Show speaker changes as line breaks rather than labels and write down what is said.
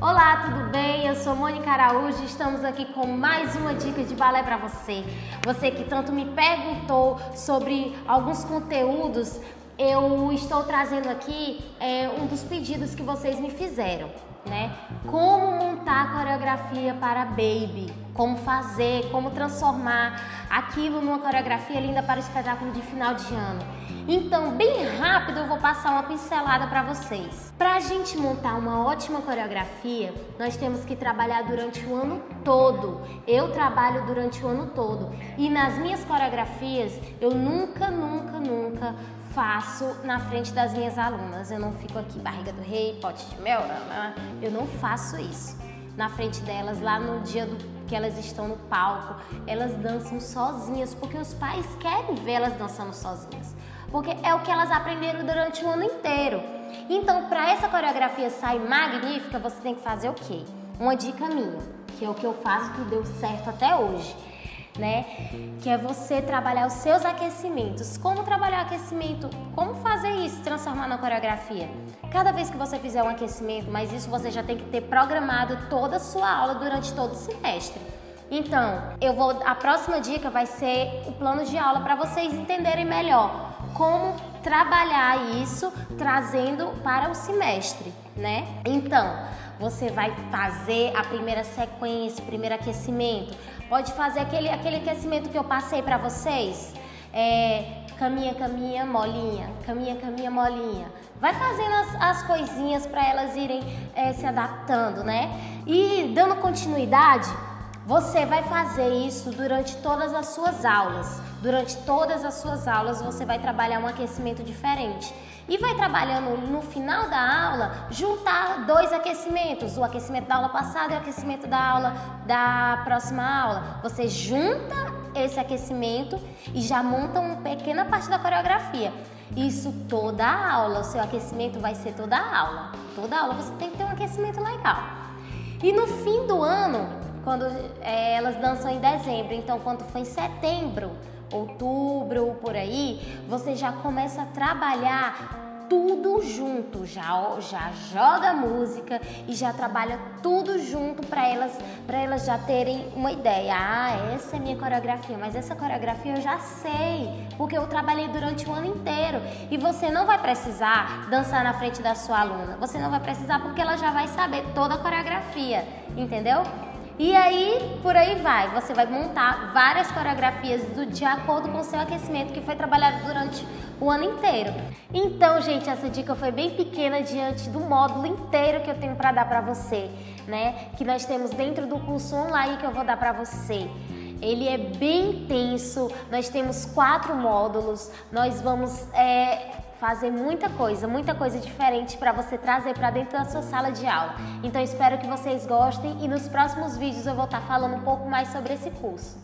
Olá, tudo bem? Eu sou Mônica Araújo e estamos aqui com mais uma dica de balé para você. Você que tanto me perguntou sobre alguns conteúdos, eu estou trazendo aqui é, um dos pedidos que vocês me fizeram, né? Como montar a coreografia para Baby, como fazer, como transformar aquilo numa coreografia linda para o espetáculo de final de ano. Então, bem rápido, eu vou passar uma pincelada para vocês. Para a gente montar uma ótima coreografia, nós temos que trabalhar durante o ano todo. Eu trabalho durante o ano todo e nas minhas coreografias eu nunca, nunca, nunca faço na frente das minhas alunas. Eu não fico aqui barriga do rei, pote de mel, eu não faço isso. Na frente delas, lá no dia do, que elas estão no palco, elas dançam sozinhas, porque os pais querem vê-las dançando sozinhas porque é o que elas aprenderam durante o ano inteiro. Então, para essa coreografia sair magnífica, você tem que fazer o quê? Uma dica minha, que é o que eu faço que deu certo até hoje, né? Que é você trabalhar os seus aquecimentos. Como trabalhar aquecimento? Como fazer isso, transformar na coreografia? Cada vez que você fizer um aquecimento, mas isso você já tem que ter programado toda a sua aula durante todo o semestre. Então, eu vou a próxima dica vai ser o plano de aula para vocês entenderem melhor como trabalhar isso trazendo para o semestre, né? Então, você vai fazer a primeira sequência, o primeiro aquecimento. Pode fazer aquele, aquele aquecimento que eu passei para vocês. É, caminha, caminha, molinha, caminha, caminha, molinha. Vai fazendo as, as coisinhas para elas irem é, se adaptando, né? E dando continuidade, você vai fazer isso durante todas as suas aulas. Durante todas as suas aulas você vai trabalhar um aquecimento diferente. E vai trabalhando no final da aula, juntar dois aquecimentos, o aquecimento da aula passada e o aquecimento da aula da próxima aula. Você junta esse aquecimento e já monta uma pequena parte da coreografia. Isso toda a aula, o seu aquecimento vai ser toda a aula. Toda aula você tem que ter um aquecimento legal. E no fim do ano, quando é, elas dançam em dezembro. Então, quando for em setembro, outubro, por aí, você já começa a trabalhar tudo junto, já já joga música e já trabalha tudo junto para elas para elas já terem uma ideia. Ah, essa é minha coreografia, mas essa coreografia eu já sei, porque eu trabalhei durante o ano inteiro. E você não vai precisar dançar na frente da sua aluna. Você não vai precisar porque ela já vai saber toda a coreografia, entendeu? E aí, por aí vai. Você vai montar várias coreografias do, de acordo com o seu aquecimento que foi trabalhado durante o ano inteiro. Então, gente, essa dica foi bem pequena diante do módulo inteiro que eu tenho para dar para você, né? Que nós temos dentro do curso online que eu vou dar para você. Ele é bem intenso, nós temos quatro módulos, nós vamos é, fazer muita coisa, muita coisa diferente para você trazer para dentro da sua sala de aula. Então espero que vocês gostem e nos próximos vídeos eu vou estar falando um pouco mais sobre esse curso.